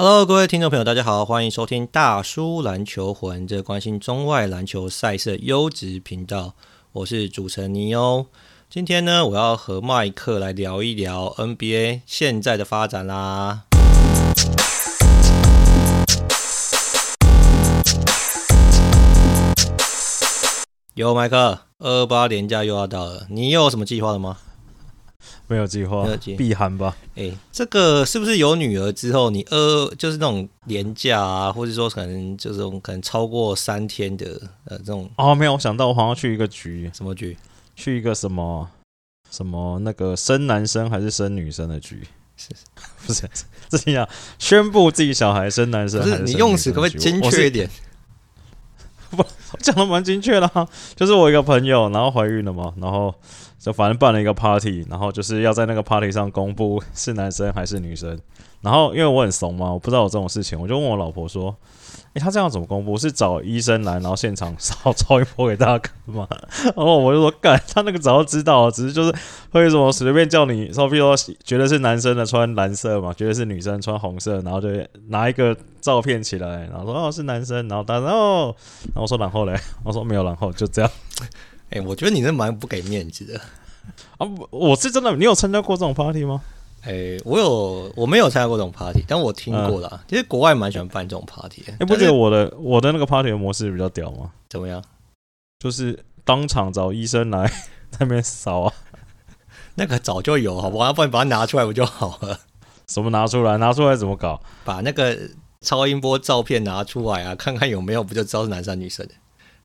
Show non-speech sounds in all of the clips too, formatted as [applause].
Hello，各位听众朋友，大家好，欢迎收听大叔篮球魂，这关心中外篮球赛事优质频道。我是主持人尼欧。今天呢，我要和麦克来聊一聊 NBA 现在的发展啦。有麦克，二八连假又要到了，你又有什么计划了吗？没有计划，避寒吧。哎、欸，这个是不是有女儿之后，你呃，就是那种连假啊，或者说可能就是种可能超过三天的呃这种？哦，没有，我想到我好像去一个局，什么局？去一个什么什么那个生男生还是生女生的局？是 [laughs] 不是？这样宣布自己小孩生男生不是？你用词可不可以精确一点？不，[laughs] 讲的蛮精确的哈，就是我一个朋友，然后怀孕了嘛，然后。就反正办了一个 party，然后就是要在那个 party 上公布是男生还是女生。然后因为我很怂嘛，我不知道有这种事情，我就问我老婆说：“诶，他这样怎么公布？是找医生来，然后现场烧超一波给大家看吗？”然后我就说：“干，他那个早就知道了，只是就是会什么随便叫你，说比如说觉得是男生的穿蓝色嘛，觉得是女生穿红色，然后就拿一个照片起来，然后说哦是男生，然后他说哦，然后我说然后嘞，我说没有然后，就这样。” [laughs] 哎、欸，我觉得你是蛮不给面子的啊！我是真的，你有参加过这种 party 吗？哎、欸，我有，我没有参加过这种 party，但我听过啦。嗯、其实国外蛮喜欢办这种 party。哎、欸、不觉得我的我的那个 party 的模式比较屌吗？怎么样？就是当场找医生来 [laughs] 那边扫啊。[laughs] 那个早就有，好不好？要不然把它拿出来不就好了？[laughs] 什么拿出来？拿出来怎么搞？把那个超音波照片拿出来啊，看看有没有，不就知道是男生女生的。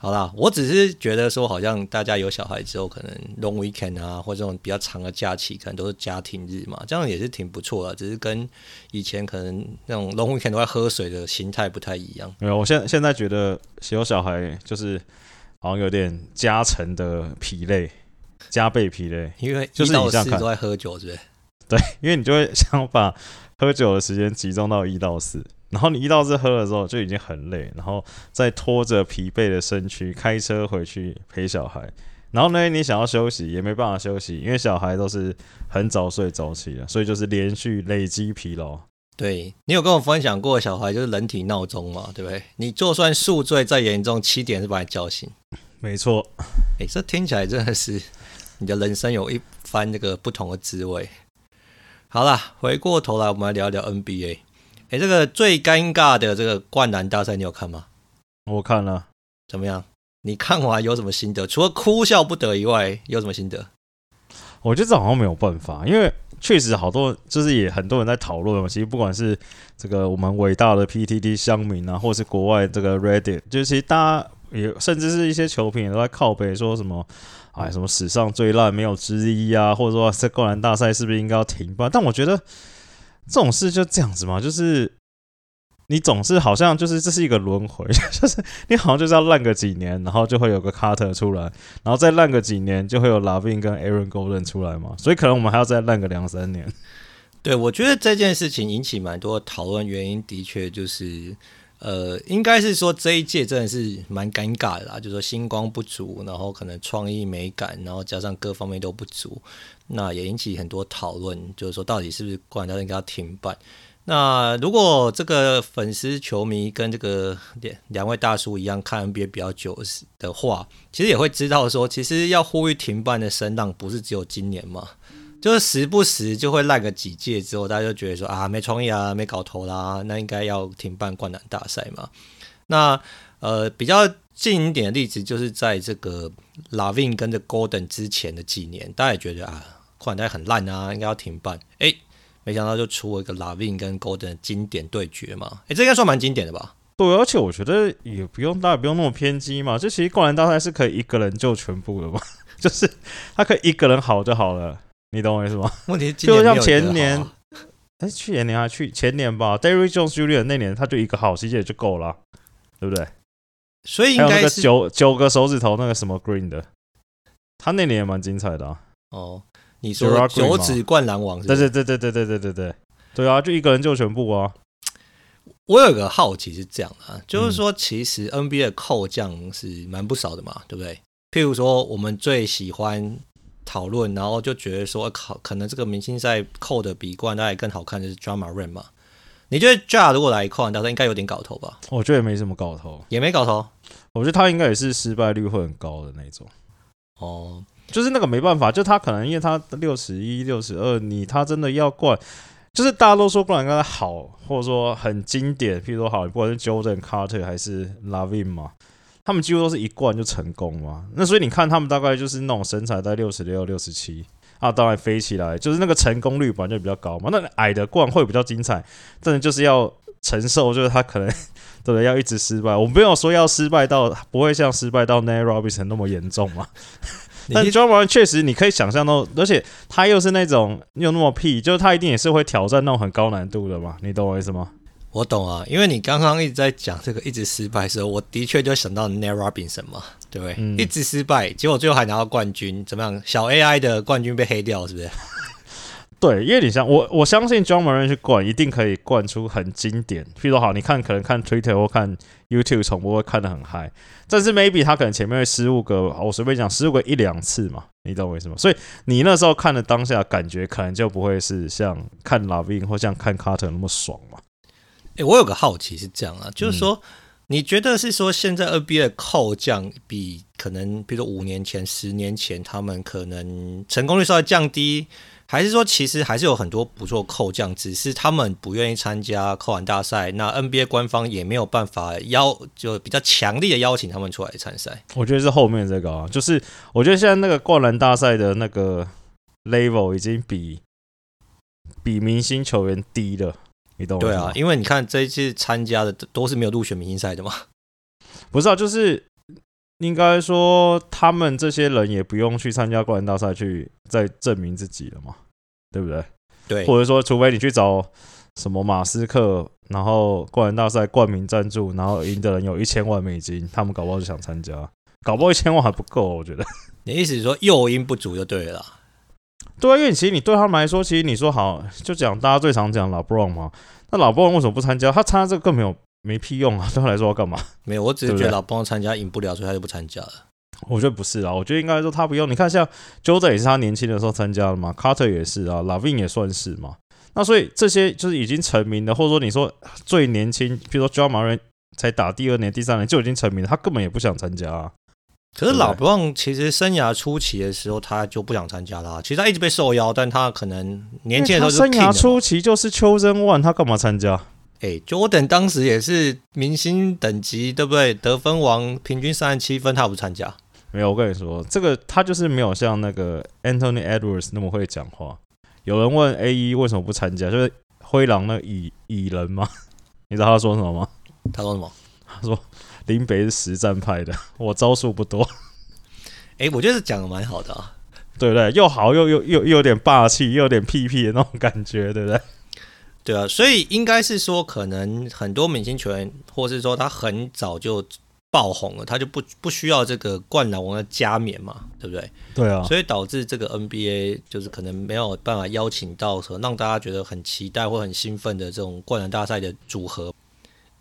好啦，我只是觉得说，好像大家有小孩之后，可能 long weekend 啊，或者这种比较长的假期，可能都是家庭日嘛，这样也是挺不错的。只是跟以前可能那种 long weekend 都在喝水的心态不太一样。没有，我现在现在觉得有小孩就是好像有点加成的疲累，加倍疲累，因为一到四都在喝酒，是不是？对，因为你就会想把喝酒的时间集中到一到四。然后你一到四喝了之后就已经很累，然后再拖着疲惫的身躯开车回去陪小孩，然后呢，你想要休息也没办法休息，因为小孩都是很早睡早起的，所以就是连续累积疲劳。对，你有跟我分享过，小孩就是人体闹钟嘛，对不对？你就算宿醉再严重，七点是把你叫醒。没错，哎，这听起来真的是你的人生有一番这个不同的滋味。好了，回过头来我们来聊聊 NBA。哎，这个最尴尬的这个灌篮大赛，你有看吗？我看了，怎么样？你看完有什么心得？除了哭笑不得以外，有什么心得？我觉得这好像没有办法，因为确实好多就是也很多人在讨论嘛。其实不管是这个我们伟大的 PTT 乡民啊，或是国外这个 Reddit，就是其实大家也甚至是一些球评都在靠北说什么，哎，什么史上最烂没有之一啊，或者说这灌篮大赛是不是应该要停办？但我觉得。这种事就这样子嘛，就是你总是好像就是这是一个轮回，[laughs] 就是你好像就是要烂个几年，然后就会有个卡特出来，然后再烂个几年，就会有拉宾跟 Aaron Gordon 出来嘛，所以可能我们还要再烂个两三年。[laughs] 对，我觉得这件事情引起蛮多讨论，原因的确就是，呃，应该是说这一届真的是蛮尴尬的啦，就是说星光不足，然后可能创意美感，然后加上各方面都不足。那也引起很多讨论，就是说到底是不是灌篮大赛应该要停办？那如果这个粉丝球迷跟这个两两位大叔一样看 NBA 比较久的话，其实也会知道说，其实要呼吁停办的声浪不是只有今年嘛，就是时不时就会烂个几届之后，大家就觉得说啊，没创意啊，没搞头啦，那应该要停办灌篮大赛嘛。那呃比较近一点的例子，就是在这个 Lavin 跟着 Golden 之前的几年，大家也觉得啊。款待很烂啊，应该要停办。哎、没想到就出了一个 Lavin 跟 Golden 的经典对决嘛。哎、这应该算蛮经典的吧？对，而且我觉得也不用，大家不用那么偏激嘛。这其实灌篮大赛是可以一个人救全部的嘛，[laughs] 就是他可以一个人好就好了，你懂我意思吗？问题就像前年，哎、欸，去年年还去前年吧，Derrick Jones Jr. 那年他就一个好，其实也就够了，对不对？所以应该是九九个手指头那个什么 Green 的，他那年也蛮精彩的啊。哦。你说九指灌篮王是是？对对对对对对对对对，对啊，就一个人救全部啊！我有个好奇是这样啊，就是说其实 NBA 的扣将是蛮不少的嘛，对不对？譬如说我们最喜欢讨论，然后就觉得说，考可能这个明星赛扣的比灌篮大赛更好看，就是 Ja Morant 嘛。你觉得 Ja 如果来扣篮大赛，应该有点搞头吧？我觉得也没什么搞头，也没搞头。我觉得他应该也是失败率会很高的那种。哦，就是那个没办法，就他可能因为他六十一、六十二，你他真的要冠，就是大家都说灌篮应该好，或者说很经典，譬如说好，不管是 Jordan、Carter 还是 Lavin 嘛，他们几乎都是一灌就成功嘛。那所以你看他们大概就是那种身材在六十六、六十七。啊，当然飞起来，就是那个成功率本来就比较高嘛。那矮的灌会比较精彩，但是就是要承受，就是他可能 [laughs] 对？要一直失败。我没有说要失败到不会像失败到 Nate Robinson 那么严重嘛。但 Ja Morant 确实你可以想象到，而且他又是那种又那么屁，就是他一定也是会挑战那种很高难度的嘛。你懂我意思吗？我懂啊，因为你刚刚一直在讲这个一直失败的时候，我的确就想到 Nate Robinson 嘛，对不对？嗯、一直失败，结果最后还拿到冠军，怎么样？小 AI 的冠军被黑掉，是不是？[laughs] 对，因为你像我，我相信 Morant 去灌，一定可以灌出很经典。譬如说，好，你看，可能看 Twitter 或看 YouTube 重播会看得很嗨，但是 maybe 他可能前面会失误个，我随便讲失误个一两次嘛，你懂我意思吗？所以你那时候看的当下感觉，可能就不会是像看 LaVine 或像看 Carter 那么爽嘛。哎、欸，我有个好奇是这样啊，就是说，嗯、你觉得是说现在 NBA 的扣将比可能，比如说五年前、十年前，他们可能成功率稍微降低，还是说其实还是有很多不错扣将，只是他们不愿意参加扣篮大赛，那 NBA 官方也没有办法邀，就比较强力的邀请他们出来参赛。我觉得是后面这个啊，就是我觉得现在那个灌篮大赛的那个 level 已经比比明星球员低了。你懂对啊，因为你看这一次参加的都是没有入选明星赛的嘛。[laughs] 不是啊，就是应该说他们这些人也不用去参加灌篮大赛去再证明自己了嘛，对不对？对，或者说除非你去找什么马斯克，然后灌篮大赛冠名赞助，然后赢的人有一千万美金，他们搞不好就想参加，搞不好一千万还不够，我觉得。你意思是说诱因不足就对了。对啊，因为其实你对他们来说，其实你说好就讲大家最常讲 LeBron 嘛，那 LeBron 为什么不参加？他参加这个更没有没屁用啊！[laughs] 对他来说要干嘛？没有，我只是觉得 LeBron 参加赢不了，所以他就不参加了。我觉得不是啊，我觉得应该说他不用。你看像 Jordan 也是他年轻的时候参加的嘛，Carter 也是啊，LaVine 也算是嘛。那所以这些就是已经成名的，或者说你说最年轻，比如说 Ja Morant 才打第二年、第三年就已经成名了，他根本也不想参加啊。可是老布朗其实生涯初期的时候，他就不想参加了。其实他一直被受邀，但他可能年轻的时候就生涯初期就是 chosen one，他干嘛参加？哎，Jordan 当时也是明星等级，对不对？得分王，平均三十七分，他不参加。没有，我跟你说，这个他就是没有像那个 Anthony Edwards 那么会讲话。有人问 AE 为什么不参加，就是灰狼那蚁蚁人吗？你知道他说什么吗？他说什么？他说。林北是实战派的，[laughs] 我招数不多。哎、欸，我觉得讲的蛮好的啊，对不对？又好又又又又有点霸气，又有点屁屁的那种感觉，对不对？对啊，所以应该是说，可能很多明星球员，或是说他很早就爆红了，他就不不需要这个灌篮王的加冕嘛，对不对？对啊，所以导致这个 NBA 就是可能没有办法邀请到和让大家觉得很期待或很兴奋的这种灌篮大赛的组合。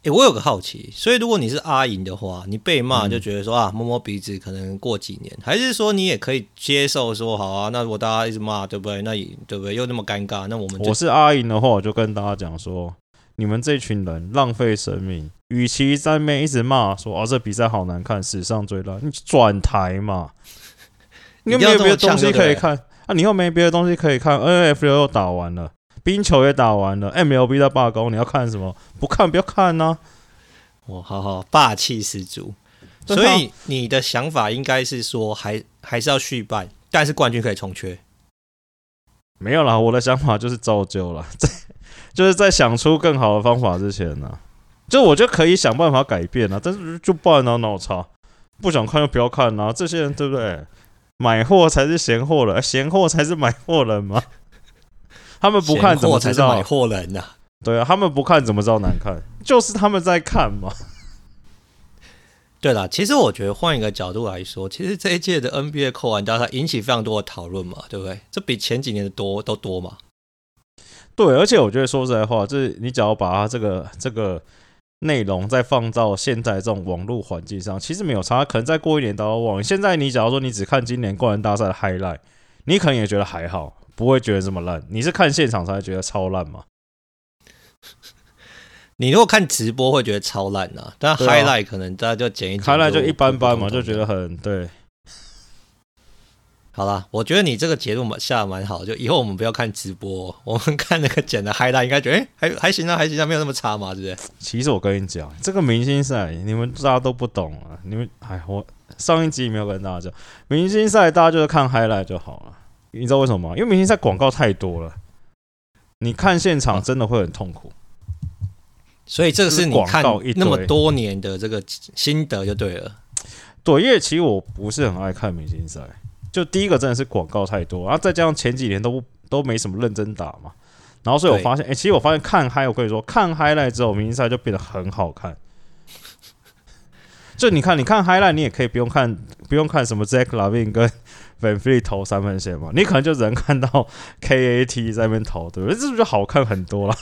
哎、欸，我有个好奇，所以如果你是阿银的话，你被骂就觉得说、嗯、啊，摸摸鼻子，可能过几年，还是说你也可以接受说好啊？那如果大家一直骂，对不对？那也对不对？又那么尴尬，那我们我是阿银的话，我就跟大家讲说，你们这群人浪费生命，与其在那边一直骂说啊，这比赛好难看，史上最烂，你转台嘛，[laughs] 你又没有别的东西可以看啊？你又没别的东西可以看，NFL 又打完了。冰球也打完了，MLB 在罢工，你要看什么？不看不要看呢、啊。我好好霸气十足，所以你的想法应该是说还，还还是要续办，但是冠军可以重缺。没有啦，我的想法就是照旧了，在 [laughs] 就是在想出更好的方法之前呢，就我就可以想办法改变啊，但是就不然呢，脑残不想看就不要看啊，这些人对不对？买货才是闲货人，闲货才是买货人吗？他们不看怎么知道买货人呐？对啊，他们不看怎么知道难看？就是他们在看嘛。对啦，其实我觉得换一个角度来说，其实这一届的 NBA 扣完大赛引起非常多的讨论嘛，对不对？这比前几年的多都多嘛。对，而且我觉得说实在话，就是你只要把它这个这个内容再放到现在这种网络环境上，其实没有差。可能再过一年大家忘了。现在你假如说你只看今年灌篮大赛的 highlight，你可能也觉得还好。不会觉得这么烂，你是看现场才会觉得超烂吗？你如果看直播会觉得超烂啊，但 highlight 可能大家就剪一剪，highlight 就一般般嘛，就觉得很对。好啦，我觉得你这个结论下的蛮好，就以后我们不要看直播，我们看那个剪的 highlight，应该觉得哎、欸、还还行啊，还行啊，没有那么差嘛，对不对？其实我跟你讲，这个明星赛你们大家都不懂啊，你们哎，我上一集没有跟大家讲，明星赛大家就是看 highlight 就好了。你知道为什么吗？因为明星赛广告太多了，你看现场真的会很痛苦。所以这个是你看那么多年的这个心得就对了。对，因为其实我不是很爱看明星赛。就第一个真的是广告太多，然后再加上前几年都不都没什么认真打嘛，然后所以我发现，哎、欸，其实我发现看嗨，我跟你说，看 highlight 之后，明星赛就变得很好看。就你看，你看 highlight，你也可以不用看，不用看什么 Zach LaVine 跟 [laughs] VanVleet 投三分线嘛，你可能就只能看到 KAT 在那边投，对不对？这是不是就好看很多了？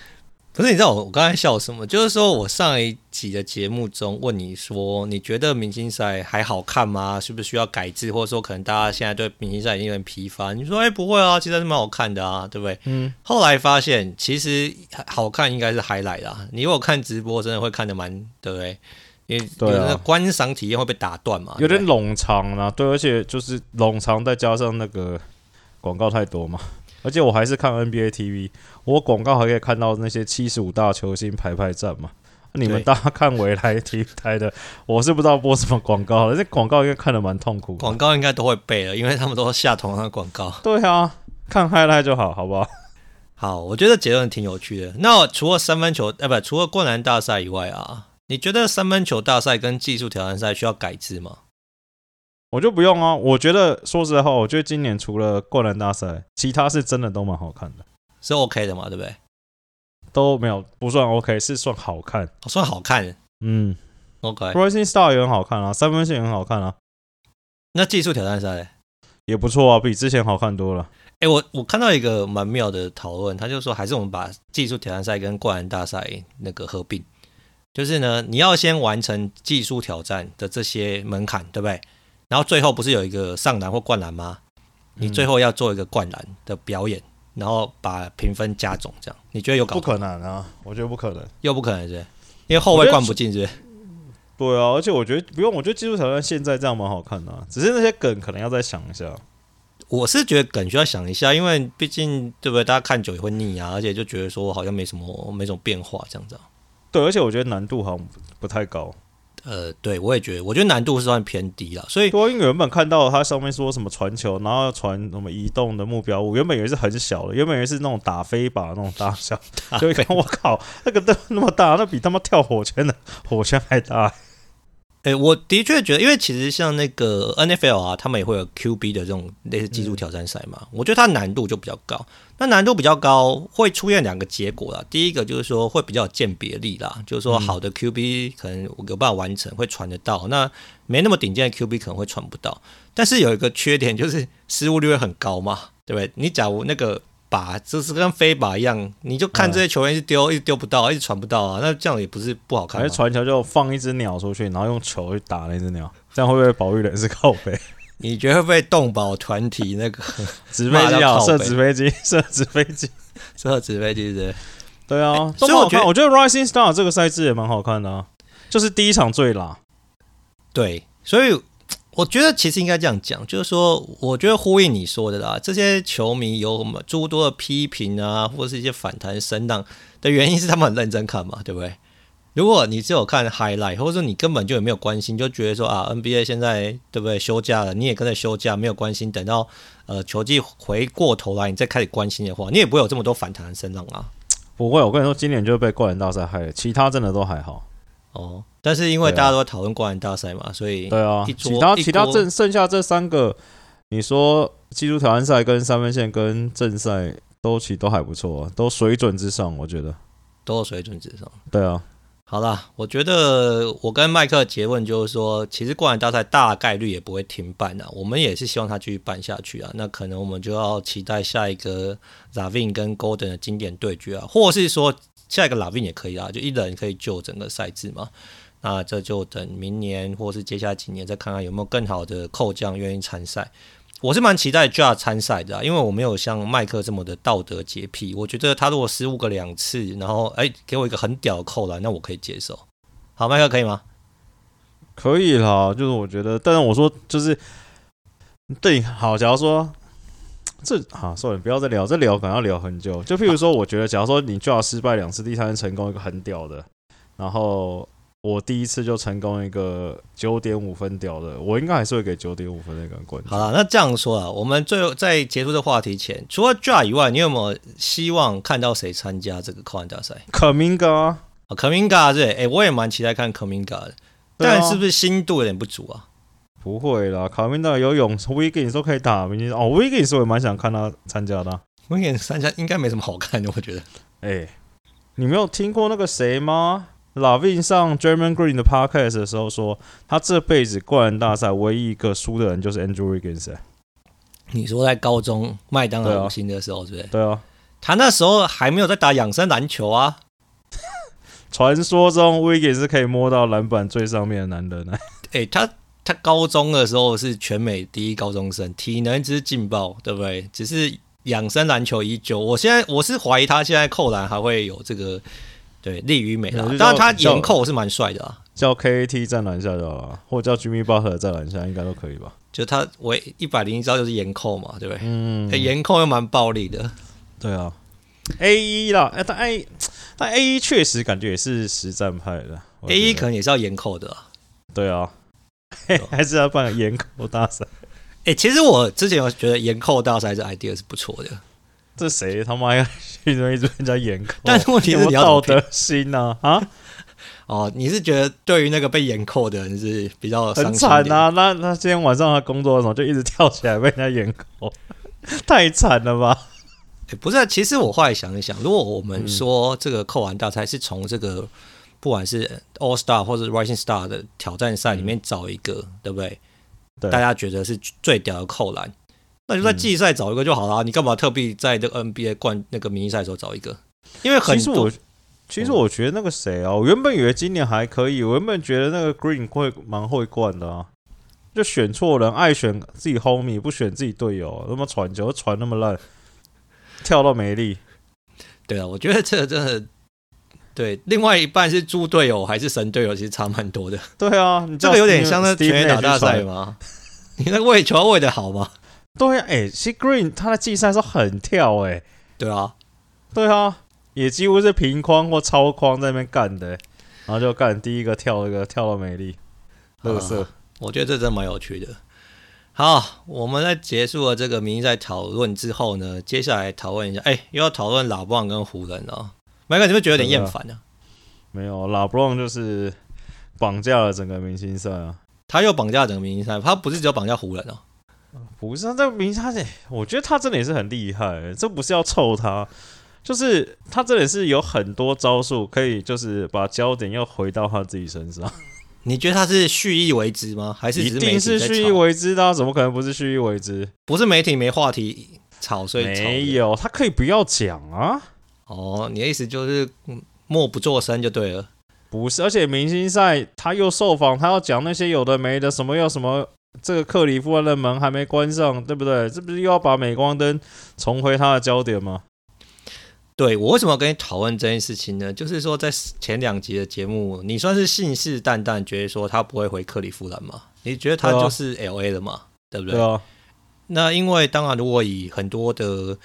[laughs] 不是，你知道我我刚才笑什么？就是说我上一集的节目中问你说，你觉得明星赛还好看吗？是不是需要改制，或者说可能大家现在对明星赛已经有点疲乏？你说，哎、欸，不会啊，其实还是蛮好看的啊，对不对？嗯。后来发现，其实好看应该是 highlight 啦。你如果看直播，真的会看得蛮，对不对？因为有的观赏体验会被打断嘛，有点冗长啊。对，而且就是冗长，再加上那个广告太多嘛。而且我还是看 NBA TV，我广告还可以看到那些七十五大球星排排站嘛。你们大家看未来 TV 台的，[laughs] 我是不知道播什么广告了，这广告应该看得蛮痛苦。广告应该都会背了，因为他们都下同样的广告。对啊，看 highlight 就好，好不好？好，我觉得结论挺有趣的。那除了三分球，呃，不，除了灌篮大赛以外啊，你觉得三分球大赛跟技术挑战赛需要改制吗？我就不用啊，我觉得说实话，我觉得今年除了灌篮大赛，其他是真的都蛮好看的，是 OK 的嘛，对不对？都没有不算 OK，是算好看，哦、算好看。嗯，OK。Rising Star 也很好看啊，三分线也很好看啊。那技术挑战赛也不错啊，比之前好看多了。哎、欸，我我看到一个蛮妙的讨论，他就说还是我们把技术挑战赛跟灌篮大赛那个合并，就是呢，你要先完成技术挑战的这些门槛，对不对？然后最后不是有一个上篮或灌篮吗？你最后要做一个灌篮的表演，然后把评分加总，这样你觉得有搞？不可能啊！我觉得不可能，又不可能是，因为后卫灌不进是，是。对啊，而且我觉得不用，我觉得技术挑战现在这样蛮好看的啊，只是那些梗可能要再想一下。我是觉得梗需要想一下，因为毕竟对不对？大家看久也会腻啊，而且就觉得说好像没什么没什么变化这样子。对，而且我觉得难度好像不太高。呃，对，我也觉得，我觉得难度是算偏低了，所以多因原本看到它上面说什么传球，然后传什么移动的目标物，原本以为是很小的，原本以为是那种打飞靶那种大小，就一看我靠，那个都那么大，那比他妈跳火圈的火圈还大。哎、欸，我的确觉得，因为其实像那个 NFL 啊，他们也会有 QB 的这种类似技术挑战赛嘛，嗯、我觉得它难度就比较高。那难度比较高，会出现两个结果啦。第一个就是说会比较有鉴别力啦，就是说好的 QB 可能有办法完成，会传得到；那没那么顶尖的 QB 可能会传不到。但是有一个缺点就是失误率会很高嘛，对不对？你假如那个。靶就是跟飞靶一样，你就看这些球员一直丢，一直丢不到，一直传不到啊，那这样也不是不好看。还是传球就放一只鸟出去，然后用球去打那只鸟，这样会不会保育人是靠背？[laughs] 你觉得会不会动保团体那个 [laughs] 纸飞机啊？射纸飞机，射纸飞机，射纸飞机是？对啊，所以我觉得我觉得 Rising Star 这个赛制也蛮好看的啊，就是第一场最辣。对，所以。我觉得其实应该这样讲，就是说，我觉得呼应你说的啦，这些球迷有什么诸多的批评啊，或者是一些反弹声浪的原因是他们很认真看嘛，对不对？如果你只有看 highlight，或者说你根本就也没有关心，就觉得说啊，NBA 现在对不对休假了，你也跟着休假，没有关心，等到呃球季回过头来，你再开始关心的话，你也不会有这么多反弹声浪啊。不会，我跟你说，今年就被灌篮大赛害了，其他真的都还好。哦。但是因为大家都在讨论灌篮大赛嘛，所以对啊，其他其他正剩下这三个，你说技术挑战赛跟三分线跟正赛都其实都还不错，啊都水准之上，我觉得都水准之上。对啊，好啦，我觉得我跟麦克结论就是说，其实灌篮大赛大概率也不会停办啊，我们也是希望他继续办下去啊。那可能我们就要期待下一个 Ravin 跟 Golden 的经典对决啊，或是说下一个 Ravin 也可以啊，就一人可以救整个赛制嘛。那这就等明年或是接下来几年再看看有没有更好的扣将愿意参赛。我是蛮期待 Ja 参赛的，啊，因为我没有像麦克这么的道德洁癖。我觉得他如果失误个两次，然后哎、给我一个很屌的扣篮，那我可以接受。好，麦克可以吗？可以啦，就是我觉得，但是我说就是对，好，假如说这好，算了，不要再聊，这聊可能要聊很久。就譬如说，我觉得，假如说你 Ja 失败两次，第三次成功一个很屌的，然后。我第一次就成功一个九点五分屌的，我应该还是会给九点五分那个冠军。好了，那这样说啊，我们最后在结束这话题前，除了 Ja 以外，你有没有希望看到谁参加这个扣篮大赛？Kaminga 啊，Kaminga 对，哎、欸，我也蛮期待看 Kaminga 的，啊、但是不是心度有点不足啊？不会啦，Kuminga 游泳，Wiggins 都可以打，明天哦，Wiggins 我也蛮想看他参加的、啊。Wiggins 参加应该没什么好看的，我觉得。哎、欸，你没有听过那个谁吗？LaVine 上 Draymond Green 的 Podcast 的时候说，他这辈子灌篮大赛唯一一个输的人就是 Andrew Wiggins。你说在高中麦当劳五星的时候，对不对？对啊，他那时候还没有在打养生篮球啊。[laughs] 传说中 Wiggins 是可以摸到篮板最上面的男人呢。[laughs] 哎，他他高中的时候是全美第一高中生，体能之劲爆，对不对？只是养生篮球已久。我现在我是怀疑他现在扣篮还会有这个。对，利于美啦。当然，他颜扣是蛮帅的啊。叫 KAT 在篮下就好了，或者叫 Jimmy Butler 站篮下，应该都可以吧？就他唯一百零一招就是颜扣嘛，对不对？嗯，颜扣又蛮暴力的。对啊，A 一啦，哎，他 A，但 A 一确实感觉也是实战派的。A 一可能也是要颜扣的。对啊，[laughs] 还是要办个颜扣大赛。哎，其实我之前有觉得颜扣大赛这 idea 是不错的。这谁他妈要一直一直人家严扣？[laughs] 但是问题是你要道德心呐啊！哦，你是觉得对于那个被严扣的人是比较很惨啊？那那今天晚上他工作的时候就一直跳起来被人家严扣，[laughs] 太惨了吧？欸、不是、啊，其实我后来想一想，如果我们说这个扣篮大赛是从这个不管是 All Star 或者 Rising Star 的挑战赛里面找一个，嗯、对不对？对，大家觉得是最屌的扣篮。那就在季赛找一个就好了，嗯、你干嘛特地在这个 NBA 冠那个明星赛的时候找一个？因为很其实我其实我觉得那个谁啊，我原本以为今年还可以，我原本觉得那个 Green 会蛮会灌的啊，就选错人，爱选自己 homie，不选自己队友，那么传球传那么烂，跳到没力。对啊，我觉得这个真的对，另外一半是猪队友还是神队友，其实差蛮多的。对啊，你这个有点像那全垒打大赛吗？你那个喂球喂的好吗？对呀、啊，哎，其实 Green 他的季赛是很跳哎、欸，对啊，对啊，也几乎是平框或超框在那边干的、欸，然后就干第一个跳一个跳到美丽，乐色，我觉得这真蛮有趣的。好，我们在结束了这个明星赛讨论之后呢，接下来讨论一下，哎，又要讨论老布朗跟湖人了。麦克，你会觉得有点厌烦呢？没有，老布朗就是绑架了整个明星赛啊，他又绑架整个明星赛，他不是只有绑架湖人哦。不是啊这个明星赛，我觉得他真的也是很厉害。这不是要臭他，就是他真的是有很多招数，可以就是把焦点又回到他自己身上。你觉得他是蓄意为之吗？还是，是一定是蓄意为之的？怎么可能不是蓄意为之？不是媒体没话题吵，所以没有，他可以不要讲啊。哦，你的意思就是默不作声就对了。不是，而且明星赛他又受访，他要讲那些有的没的，什么又什么。这个克里夫兰的门还没关上，对不对？这不是又要把镁光灯重回他的焦点吗？对，我为什么要跟你讨论这件事情呢？就是说，在前两集的节目，你算是信誓旦旦觉得说他不会回克利夫兰嘛？你觉得他就是 LA 的嘛？对，不对？对啊。那因为当然，如果以很多的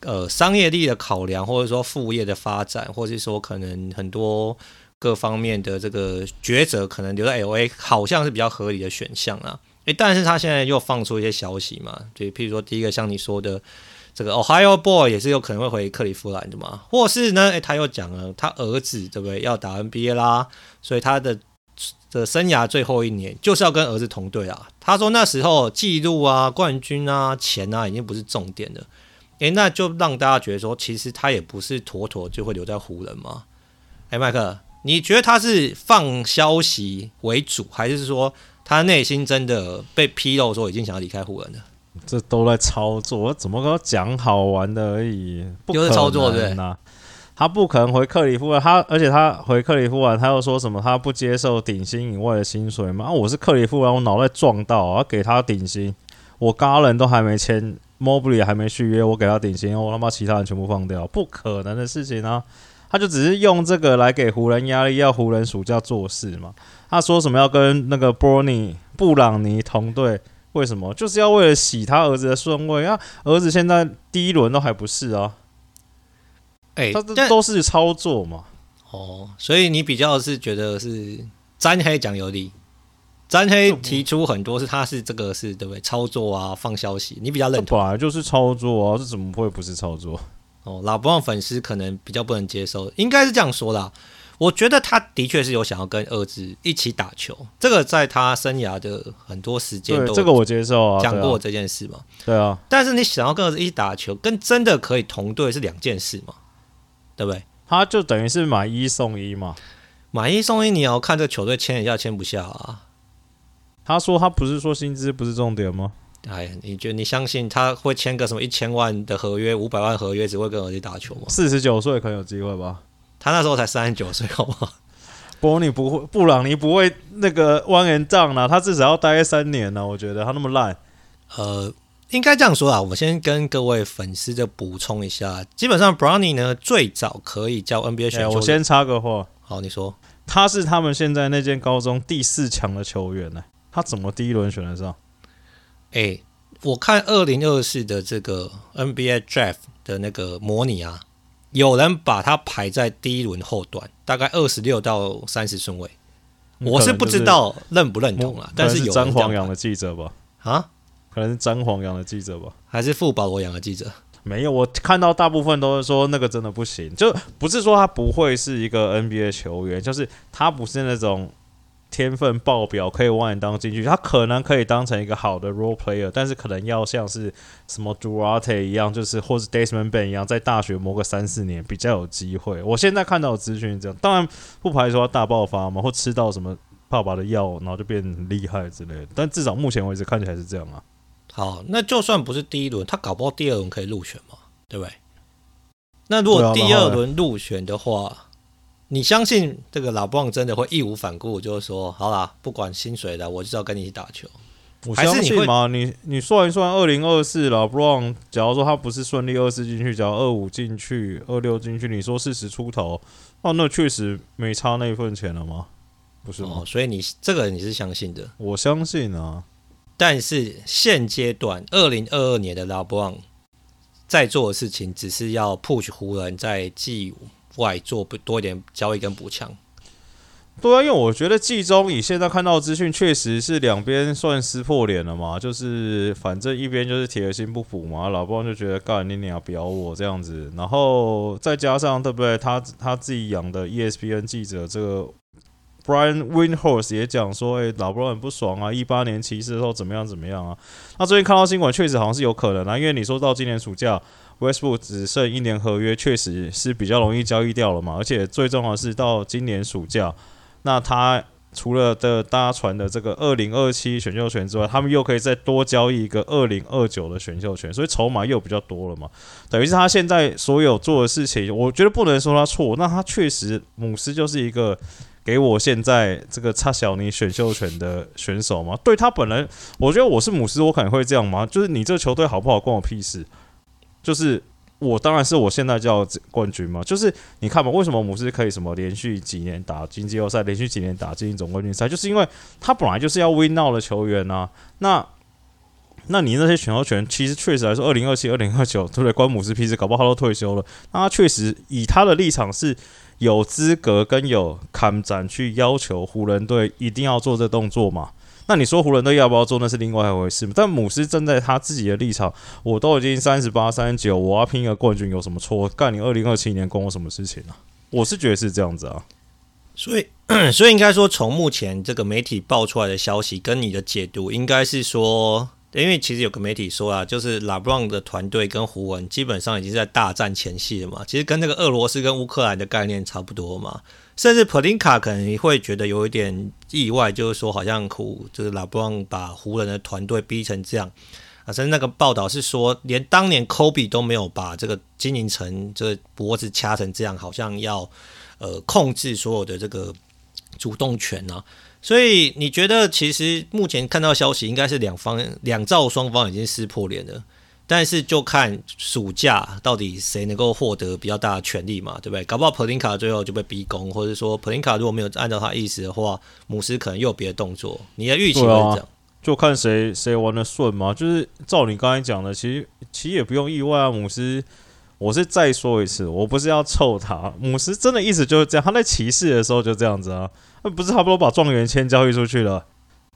呃商业力的考量，或者说副业的发展，或者是说可能很多各方面的这个抉择，可能留在 LA 好像是比较合理的选项啊。但是他现在又放出一些消息嘛，就譬如说，第一个像你说的，这个 Ohio Boy 也是有可能会回克利夫兰的嘛，或是呢，诶，他又讲了，他儿子对不对要打 NBA 啦，所以他的的生涯最后一年就是要跟儿子同队啊。他说那时候记录啊、冠军啊、钱啊已经不是重点了，诶，那就让大家觉得说，其实他也不是妥妥就会留在湖人嘛。诶，麦克，你觉得他是放消息为主，还是说？他内心真的被披露说已经想要离开湖人了，这都在操作，我怎么讲好玩的而已？不可能啊，操作对，他不可能回克里夫兰，他而且他回克里夫兰，他又说什么？他不接受顶薪以外的薪水吗？啊，我是克里夫兰，我脑袋撞到，我要给他顶薪，我 Garland 都还没签，Mobley 还没续约，我给他顶薪，我他妈其他人全部放掉，不可能的事情啊！他就只是用这个来给湖人压力，要湖人暑假做事嘛。他说什么要跟那个 Bronny 布朗尼同队？为什么？就是要为了洗他儿子的顺位啊！儿子现在第一轮都还不是啊！哎、欸，他这都是操作嘛。哦，所以你比较是觉得是詹黑讲有理，詹黑提出很多是他是这个是对不对？操作啊，放消息，你比较认同。本来就是操作啊，这怎么会不是操作？哦，老布朗粉丝可能比较不能接受，应该是这样说啦。我觉得他的确是有想要跟儿子一起打球，这个在他生涯的很多时间都这个我接受啊，讲过这件事嘛。对啊，但是你想要跟儿子一起打球，跟真的可以同队是两件事嘛，对不对？他就等于是买一送一嘛，买一送一，你要看这球队签一下签不下啊。他说他不是说薪资不是重点吗？哎，你觉得你相信他会签个什么一千万的合约、五百万合约，只会跟儿子打球吗？四十九岁可能有机会吧。他那时候才三十九岁，好不好？布朗尼不会，布朗尼不会那个 one and done 啊，他至少要待三年呢、啊。我觉得他那么烂，呃，应该这样说啊。我先跟各位粉丝就补充一下，基本上 Brownie 呢最早可以叫 NBA 选秀、欸。我先插个话，好，你说他是他们现在那间高中第四强的球员呢，他怎么第一轮选得上？哎、欸，我看二零二四的这个 NBA Draft 的那个模拟啊。有人把它排在第一轮后段，大概二十六到三十顺位。我是不知道认不认同啊，但是有詹皇养的记者吧？啊，可能是詹皇养的记者吧？还是富保罗养的记者？没有，我看到大部分都是说那个真的不行，就不是说他不会是一个 NBA 球员，就是他不是那种。天分爆表，可以万人当进去，他可能可以当成一个好的 role player，但是可能要像是什么 Duarte 一样，就是或是 Desmond Bane 一样，在大学磨个三四年比较有机会。我现在看到的资讯是这样，当然不排除他大爆发嘛，或吃到什么爸爸的药，然后就变很厉害之类的。但至少目前为止看起来是这样啊。好，那就算不是第一轮，他搞不好第二轮可以入选嘛，对不对？那如果第二轮入选的话。你相信这个老布朗真的会义无反顾，就是说，好啦，不管薪水的，我就是要跟你一起打球。我相信吗？你你，你算一算，二零二四老布朗，假如说他不是顺利二四进去，假如二五进去，二六进去，你说四十出头，哦，那确实没差那一份钱了吗？不是吗？哦，所以你这个你是相信的？我相信啊。但是现阶段二零二二年的老布朗在做的事情，只是要 push 湖人在季外做不多一点交易跟补强，对啊，因为我觉得季中以现在看到资讯，确实是两边算撕破脸了嘛，就是反正一边就是铁了心不服嘛，老布就觉得干你你要表我这样子，然后再加上对不对？他他自己养的 ESPN 记者这个 Brian Windhorst 也讲说，哎、老布很不爽啊，一八年骑士的时候怎么样怎么样啊？那最近看到新闻，确实好像是有可能啊，因为你说到今年暑假。Westbrook 只剩一年合约，确实是比较容易交易掉了嘛。而且最重要的是，到今年暑假，那他除了的大家传的这个二零二七选秀权之外，他们又可以再多交易一个二零二九的选秀权，所以筹码又比较多了嘛。等于是他现在所有做的事情，我觉得不能说他错。那他确实，姆斯就是一个给我现在这个差小尼选秀权的选手嘛。对他本人，我觉得我是姆斯，我可能会这样吗？就是你这个球队好不好，关我屁事。就是我当然是我现在叫冠军嘛，就是你看嘛，为什么姆斯可以什么连续几年打进季后赛，连续几年打进总冠军赛，就是因为他本来就是要 win now 的球员呐、啊。那那你那些选秀权，其实确实来说，二零二七、二零二九，对不对？关姆斯屁事，搞不好都退休了。那他确实以他的立场是有资格跟有看展去要求湖人队一定要做这动作嘛。那你说湖人队要不要做，那是另外一回事。但姆斯站在他自己的立场，我都已经三十八、三十九，我要拼一个冠军有什么错？干你二零二七年关我什么事情啊？我是觉得是这样子啊。所以，所以应该说，从目前这个媒体爆出来的消息跟你的解读，应该是说，因为其实有个媒体说啊，就是拉布朗的团队跟湖人基本上已经在大战前夕了嘛。其实跟那个俄罗斯跟乌克兰的概念差不多嘛。甚至普林卡可能会觉得有一点意外，就是说好像湖就是拉布朗把湖人的团队逼成这样啊。甚至那个报道是说，连当年科比都没有把这个经营层这个脖子掐成这样，好像要呃控制所有的这个主动权呢、啊。所以你觉得，其实目前看到消息，应该是两方两造双方已经撕破脸了。但是就看暑假到底谁能够获得比较大的权利嘛，对不对？搞不好普林卡最后就被逼宫，或者说普林卡如果没有按照他意思的话，姆斯可能又有别的动作。你的预期会是这样？就看谁谁玩的顺嘛。就是照你刚才讲的，其实其实也不用意外啊。姆斯，我是再说一次，我不是要臭他，姆斯真的意思就是这样。他在骑士的时候就这样子啊，那不是差不多把状元签交易出去了。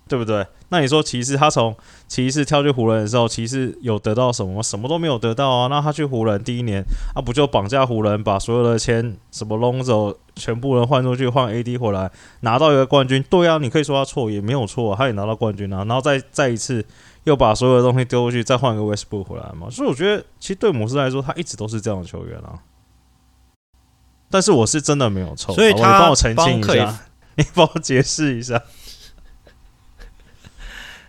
对不对？那你说骑士他从骑士跳去湖人的时候，骑士有得到什么？什么都没有得到啊！那他去湖人第一年，啊不就绑架湖人，把所有的钱什么弄走，全部人换出去换 AD 回来，拿到一个冠军？对啊，你可以说他错也没有错，他也拿到冠军啊。然后再再一次又把所有的东西丢过去，再换个 Westbrook 回来嘛。所以我觉得，其实对姆斯来说，他一直都是这样的球员啊。但是我是真的没有错，所以他帮我澄清一下，[laughs] 你帮我解释一下。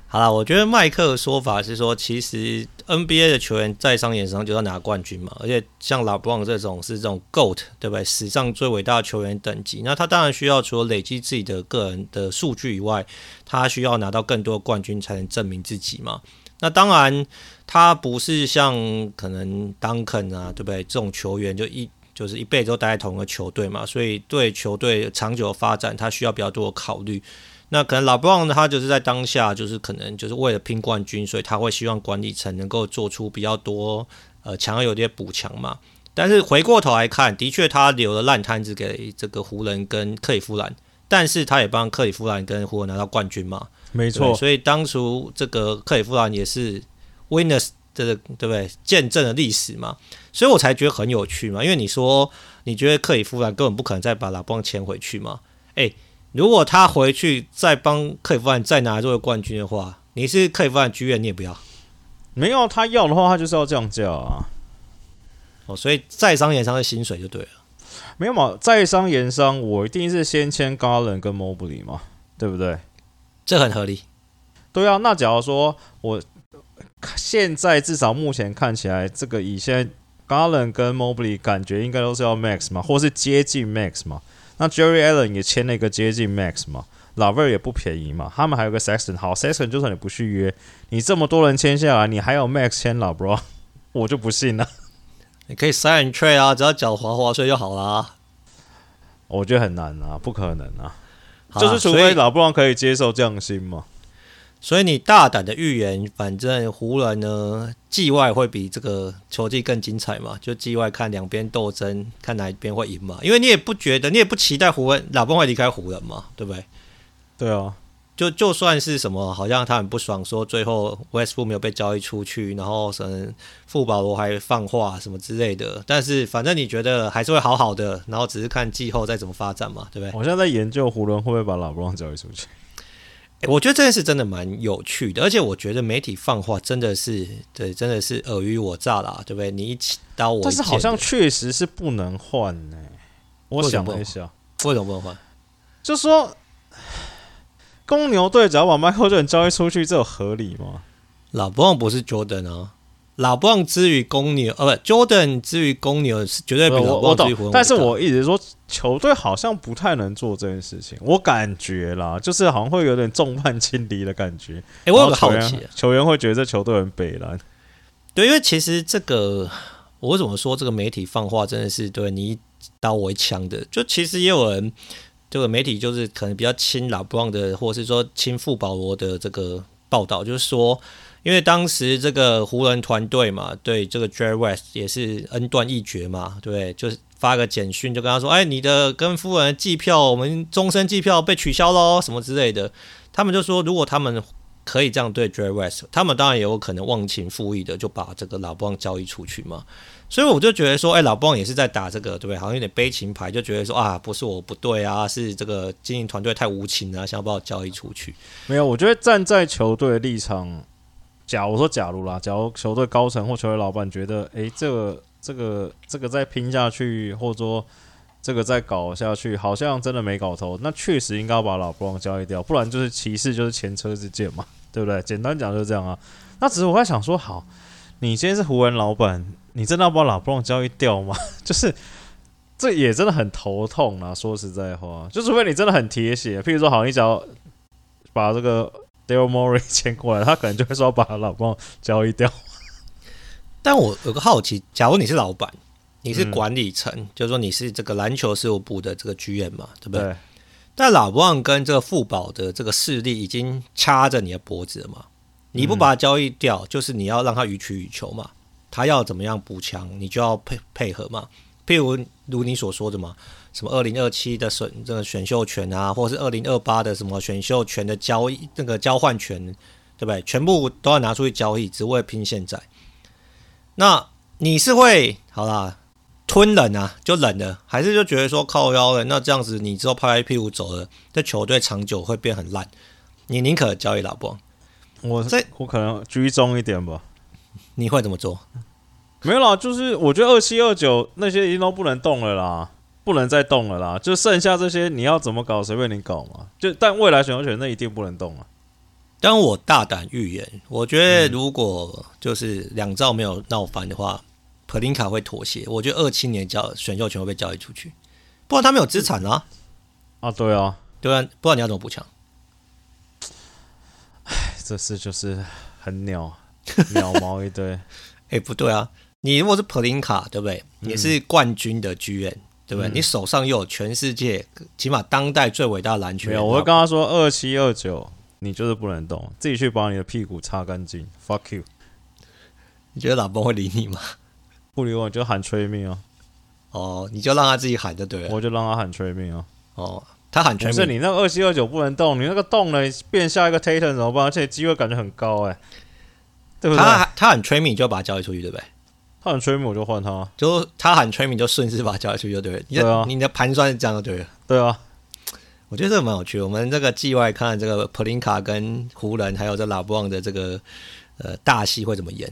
好了，我觉得麦克的说法是说，其实 NBA 的球员在商言商就要拿冠军嘛，而且像拉布朗这种是这种 GOAT，对不对？史上最伟大的球员等级，那他当然需要除了累积自己的个人的数据以外，他需要拿到更多冠军才能证明自己嘛。那当然，他不是像可能 Duncan 啊，对不对？这种球员就一就是一辈子都待在同一个球队嘛，所以对球队长久的发展，他需要比较多的考虑。那可能老布朗呢，他就是在当下，就是可能就是为了拼冠军，所以他会希望管理层能够做出比较多呃强有点补强嘛。但是回过头来看，的确他留了烂摊子给这个湖人跟克里夫兰，但是他也帮克里夫兰跟湖人拿到冠军嘛。没错，所以当初这个克里夫兰也是 winners 的，对不对？见证了历史嘛，所以我才觉得很有趣嘛。因为你说你觉得克里夫兰根本不可能再把拉布朗签回去嘛？诶。如果他回去再帮克里夫兰再拿这个冠军的话，你是克里夫兰剧院，你也不要。没有他要的话，他就是要降价啊。哦，所以在商言商的薪水就对了。没有嘛，在商言商，我一定是先签 Garland 跟 Mobley 嘛，对不对？这很合理。对啊，那假如说我现在至少目前看起来，这个以现在 Garland 跟 Mobley 感觉应该都是要 Max 嘛，或是接近 Max 嘛。那 Jerry Allen 也签了一个接近 Max 嘛，LeVert 也不便宜嘛，他们还有个 Sexton，好 Sexton 就算你不续约，你这么多人签下来，你还有 Max 签 LeBron，[laughs] 我就不信了。你可以 sign trade 啊，只要缴滑滑税就好啦。我觉得很难啊，不可能啊，就是除非 LeBron 可以接受降薪嘛。所以你大胆的预言，反正湖人呢，季外会比这个球季更精彩嘛？就季外看两边斗争，看哪一边会赢嘛？因为你也不觉得，你也不期待湖人老布会离开湖人嘛？对不对？对啊，就就算是什么，好像他很不爽，说最后 Westbrook 没有被交易出去，然后什么富保罗还放话什么之类的，但是反正你觉得还是会好好的，然后只是看季后再怎么发展嘛？对不对？我现在在研究湖人会不会把老布朗交易出去。我觉得这件事真的蛮有趣的，而且我觉得媒体放话真的是对，真的是尔虞我诈啦，对不对？你一起刀我一，但是好像确实是不能换呢。我想了一下，为什么不能换？就说公牛队只要把迈克尔乔丹交易出去，这有合理吗？老布朗不是 Jordan 啊。老布朗之于公牛，呃，不，Jordan 之于公牛是绝对比老布朗之于湖人。但是我一直说，球队好像不太能做这件事情，我感觉啦，就是好像会有点众叛亲离的感觉。哎、欸，我有个好奇、啊，球员会觉得这球队很北蓝。对，因为其实这个，我为什么说这个媒体放话真的是对你一刀我一枪的？就其实也有人，这个媒体就是可能比较亲老布朗的，或者是说亲富保罗的这个报道，就是说。因为当时这个湖人团队嘛，对这个 Jerry West 也是恩断义绝嘛，对？就是发个简讯就跟他说：“哎，你的跟夫人的机票，我们终身机票被取消喽，什么之类的。”他们就说，如果他们可以这样对 Jerry West，他们当然也有可能忘情负义的就把这个老布朗交易出去嘛。所以我就觉得说，哎，老布朗也是在打这个，对不对？好像有点悲情牌，就觉得说啊，不是我不对啊，是这个经营团队太无情啊，想要把我交易出去。没有，我觉得站在球队立场。假如说，假如啦，假如球队高层或球队老板觉得，诶、这个、这个、这个再拼下去，或者说这个再搞下去，好像真的没搞头，那确实应该要把老布朗交易掉，不然就是骑士就是前车之鉴嘛，对不对？简单讲就是这样啊。那只是我在想说，好，你今天是湖人老板，你真的要把老布朗交易掉吗？[laughs] 就是这也真的很头痛啊！说实在话，就除非你真的很铁血，譬如说，好，你只要把这个 Daryl Morey [laughs] 签过来，他可能就会说把老棒交易掉。但我有个好奇，假如你是老板，你是管理层，嗯、就是说你是这个篮球事务部的这个 GM 嘛，对不对？对，但老棒跟这个富宝的这个势力已经掐着你的脖子了嘛，你不把他交易掉，嗯、就是你要让他予取予求嘛，他要怎么样补强，你就要配配合嘛。譬如如你所说的嘛，什么二零二七的选这个选秀权啊，或者是二零二八的什么选秀权的交易，那个交换权，对不对？全部都要拿出去交易，只为拼现在。那你是会好啦，吞冷啊，就冷了，还是就觉得说靠腰了？那这样子你之后拍拍屁股走了，这球队长久会变很烂。你宁可交易老布？我这我可能居中一点吧。你会怎么做？没有啦，就是我觉得二七二九那些已经都不能动了啦，不能再动了啦，就剩下这些你要怎么搞随便你搞嘛。就但未来选秀权那一定不能动啊。但我大胆预言，我觉得如果就是两兆没有闹翻的话，普林卡会妥协。我觉得二七年交选秀权会被交易出去，不然他没有资产啊。啊，对啊，对啊，不然你要怎么补强？唉，这事就是很鸟 [laughs] 鸟毛一堆。[laughs] 哎，不对啊。你如果是普林卡，对不对？你是冠军的剧院、嗯、对不对？嗯、你手上又有全世界起码当代最伟大的篮球员。没有，我会跟他说二七二九，你就是不能动，自己去把你的屁股擦干净。Fuck you！你觉得老波会理你吗？不理我，就喊催命哦。哦，你就让他自己喊就对了。我就让他喊催命哦。哦，他喊催命。是你那二七二九不能动，你那个动了变下一个 Tatum 怎么办？而且机会感觉很高哎，对不对？他他喊催命就要把他交易出去，对不对？他喊吹米我就换他，就他喊吹米就顺势把他叫出去就对了。对啊，你的盘算是这样就对了。对啊，我觉得这个蛮有趣的。我们这个季外看这个普林卡跟湖人还有这拉布旺的这个呃大戏会怎么演？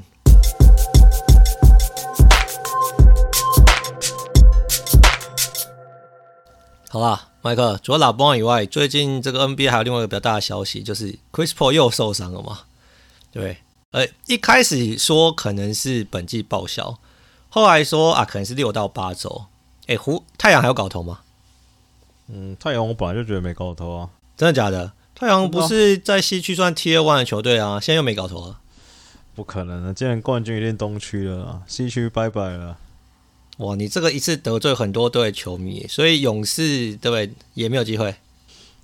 好吧，麦克，除了拉布旺以外，最近这个 NBA 还有另外一个比较大的消息，就是 Chris Paul 又受伤了嘛？对。呃，一开始说可能是本季报销，后来说啊，可能是六到八周。哎，湖太阳还有搞头吗？嗯，太阳我本来就觉得没搞头啊，真的假的？太阳不是在西区算 Tier One 的球队啊，现在又没搞头了？不可能的，既然冠军一定东区了啦，西区拜拜了。哇，你这个一次得罪很多队球迷，所以勇士对不对也没有机会。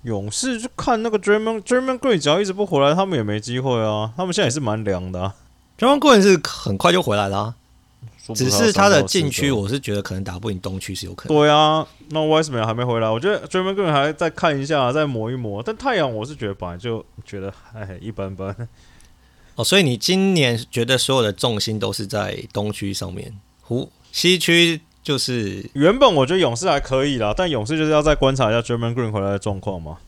勇士就看那个 Draymond Draymond Green 只要一直不回来，他们也没机会啊。他们现在也是蛮凉的、啊。Draymond Green 是很快就回来了、啊，只是他的禁区，我是觉得可能打不赢东区是有可能。对啊，那 Wiseman 还没回来，我觉得 Draymond Green 还再看一下，再磨一磨。但太阳我是觉得本来就觉得哎一般般。哦，所以你今年觉得所有的重心都是在东区上面，湖西区。就是原本我觉得勇士还可以啦，但勇士就是要再观察一下 Draymond Green 回来的状况嘛。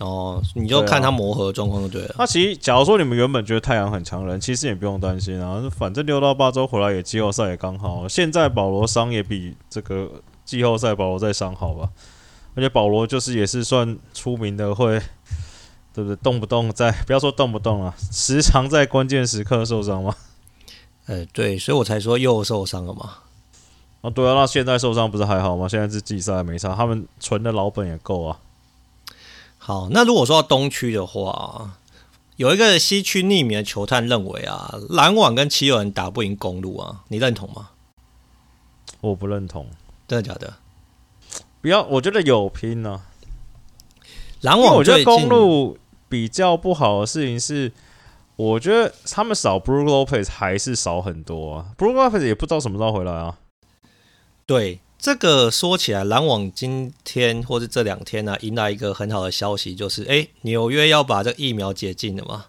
哦，你就看他磨合状况就对了。那、啊、其实，假如说你们原本觉得太阳很强人，其实也不用担心啊。反正六到八周回来也季后赛也刚好。现在保罗伤也比这个季后赛保罗再伤好吧？而且保罗就是也是算出名的会，对不对？动不动在不要说动不动啊，时常在关键时刻受伤吗？呃，对，所以我才说又受伤了嘛。啊，对啊，那现在受伤不是还好吗？现在是季赛没差，他们存的老本也够啊。好，那如果说到东区的话，有一个西区匿名的球探认为啊，篮网跟七六人打不赢公路啊，你认同吗？我不认同，真的假的？不要，我觉得有拼呢、啊。篮网，我觉得公路比较不好的事情是，我觉得他们少 Brook Lopez 还是少很多啊。Brook Lopez 也不知道什么时候回来啊。对这个说起来，篮网今天或是这两天呢、啊，迎来一个很好的消息，就是哎，纽约要把这个疫苗解禁了嘛，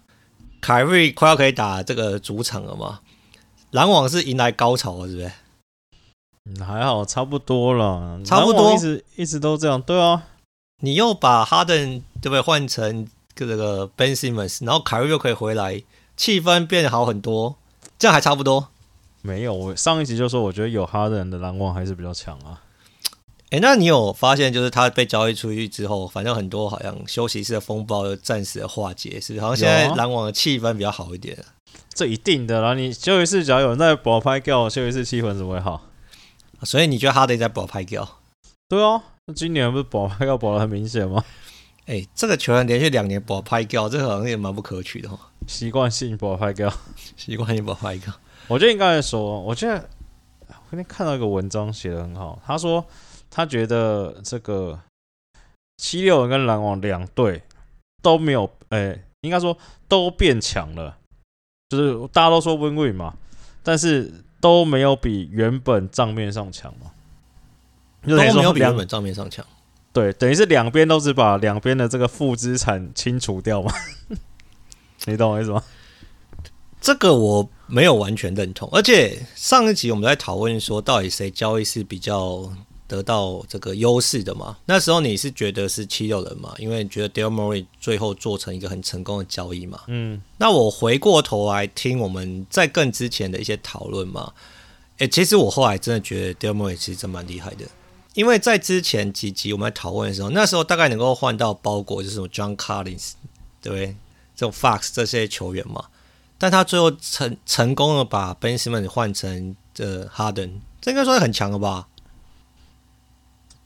凯瑞快要可以打这个主场了嘛，篮网是迎来高潮了，是不是？嗯，还好，差不多了，差不多，一直一直都这样，对啊。你又把哈登对不对换成这个 Ben Simmons，然后凯瑞又可以回来，气氛变好很多，这样还差不多。没有，我上一集就说，我觉得有哈登的篮网还是比较强啊。哎，那你有发现，就是他被交易出去之后，反正很多好像休息室的风暴又暂时的化解，是好像现在篮网的气氛比较好一点。这一定的啦，你休息室只要有人在保拍掉，休息室气氛怎么会好？所以你觉得哈登在保拍掉？对啊，那今年不是保拍掉保的很明显吗？哎、欸，这个球员连续两年保拍掉，这个好像也蛮不可取的哦。习惯性保拍掉，[laughs] 习惯性保拍掉。我觉得应该说，我觉得我今天看到一个文章写的很好，他说他觉得这个七六人跟篮网两队都没有，哎、欸，应该说都变强了，就是大家都说 win win 嘛，但是都没有比原本账面上强嘛，都没有比原本账面上强。对，等于是两边都是把两边的这个负资产清除掉嘛，[laughs] 你懂我意思吗？这个我没有完全认同，而且上一集我们在讨论说，到底谁交易是比较得到这个优势的嘛？那时候你是觉得是七六人嘛？因为你觉得 Daryl Morey 最后做成一个很成功的交易嘛？嗯，那我回过头来听我们在更之前的一些讨论嘛，诶，其实我后来真的觉得 Daryl Morey 其实真蛮厉害的。因为在之前几集我们在讨论的时候，那时候大概能够换到包裹就是什么 John Collins，对不对？这种 Fox 这些球员嘛，但他最后成成功的把 Ben Simmons 换成这 Harden，这应该算很强了吧？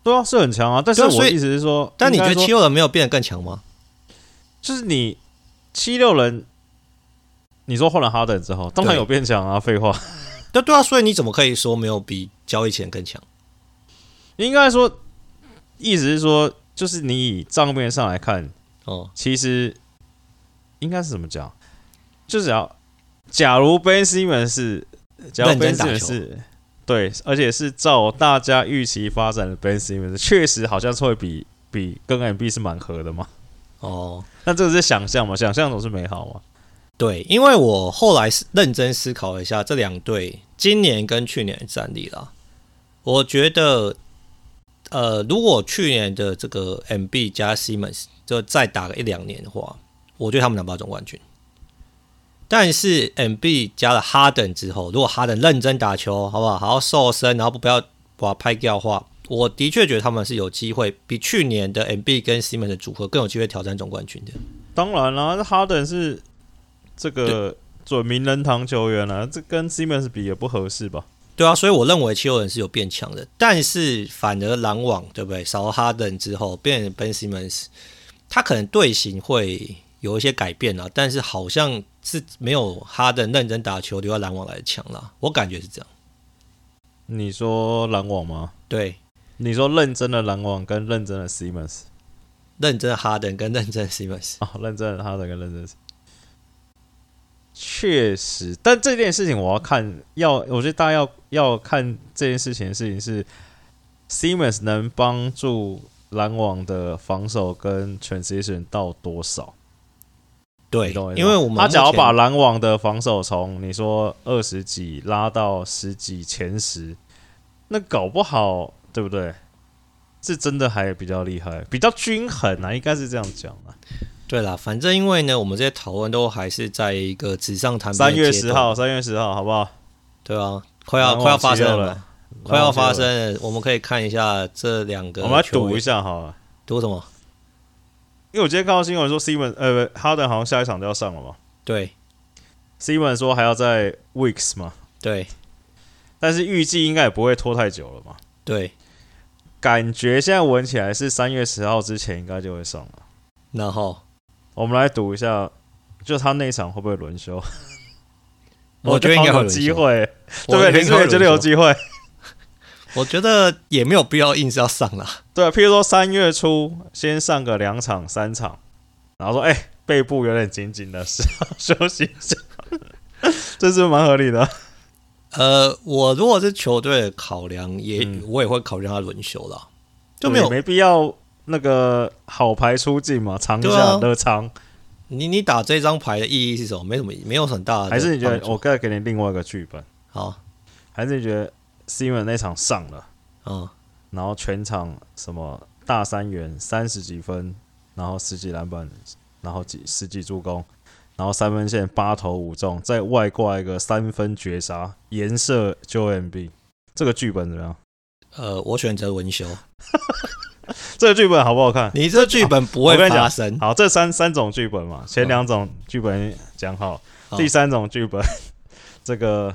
对啊，是很强啊。但是我的意思是说，但你觉得七六人没有变得更强吗？就是你七六人，你说换了 Harden 之后，当然有变强啊。废话，对对啊，所以你怎么可以说没有比交易前更强？应该说，意思是说，就是你以账面上来看，哦，其实应该是怎么讲？就是要，假如 Ben Simmons 是，假如 Ben Simmons 是，对，而且是照大家预期发展的 Ben Simmons，确实好像是会比比跟 MB 是蛮合的嘛。哦，那这个是想象嘛？想象总是美好嘛？对，因为我后来是认真思考了一下这两队今年跟去年的战力啦，我觉得。呃，如果去年的这个 MB 加 Simmons 就再打个一两年的话，我觉得他们拿不到总冠军。但是 MB 加了哈登之后，如果哈登认真打球，好不好？好好瘦身，然后不要把他拍掉的话，我的确觉得他们是有机会比去年的 MB 跟 Simmons 的组合更有机会挑战总冠军的。当然啦，哈登是这个准名人堂球员啊，这跟 Simmons 比也不合适吧？对啊，所以我认为七六人是有变强的，但是反而篮网对不对？少了哈登之后，变成 Ben Simmons，他可能队形会有一些改变了，但是好像是没有哈登认真打球留在篮网来的强啦，我感觉是这样。你说篮网吗？对，你说认真的篮网跟认真的 Simmons，认真的哈登跟认真的 Simmons 啊、哦，认真的哈登跟认真的。确实，但这件事情我要看，要我觉得大家要要看这件事情的事情是，Simmons 能帮助篮网的防守跟 transition 到多少？对，因为我们他只要把篮网的防守从你说二十几拉到十几前十，那搞不好对不对？是真的还比较厉害，比较均衡啊，应该是这样讲啊。对啦，反正因为呢，我们这些讨论都还是在一个纸上谈兵。三月十号，三月十号，好不好？对啊，快要快要发生了，快要发生了。我们可以看一下这两个，我们来赌一下好了。赌什么？因为我今天看到新闻说，Simmons 呃，哈登好像下一场就要上了嘛。对，Simmons 说还要在 Weeks 嘛。对，但是预计应该也不会拖太久了嘛。对，感觉现在闻起来是三月十号之前应该就会上了。然后。我们来赌一下，就他那一场会不会轮休？我觉得应该有机会，对不对？你是不是觉得有机会？我觉得也没有必要硬是要上了。对，譬如说三月初先上个两场、三场，然后说：“哎、欸，背部有点紧紧的，是要休息一下。[laughs] ”这是蛮合理的。呃，我如果是球队的考量，也、嗯、我也会考虑他轮休了，就没有没必要。那个好牌出尽嘛，长下的长。啊、你你打这张牌的意义是什么？没什么，没有很大的。还是你觉得我该给你另外一个剧本？好，还是你觉得 Simmons 那场上了，嗯，然后全场什么大三元三十几分，然后十几篮板，然后几十几助攻，然后三分线八投五中，再外挂一个三分绝杀，颜色就 MB 这个剧本怎么样？呃，我选择文修。[laughs] 这个剧本好不好看？你这剧本不会发生。好，这三三种剧本嘛，前两种剧本讲好，第三种剧本 [laughs] 这个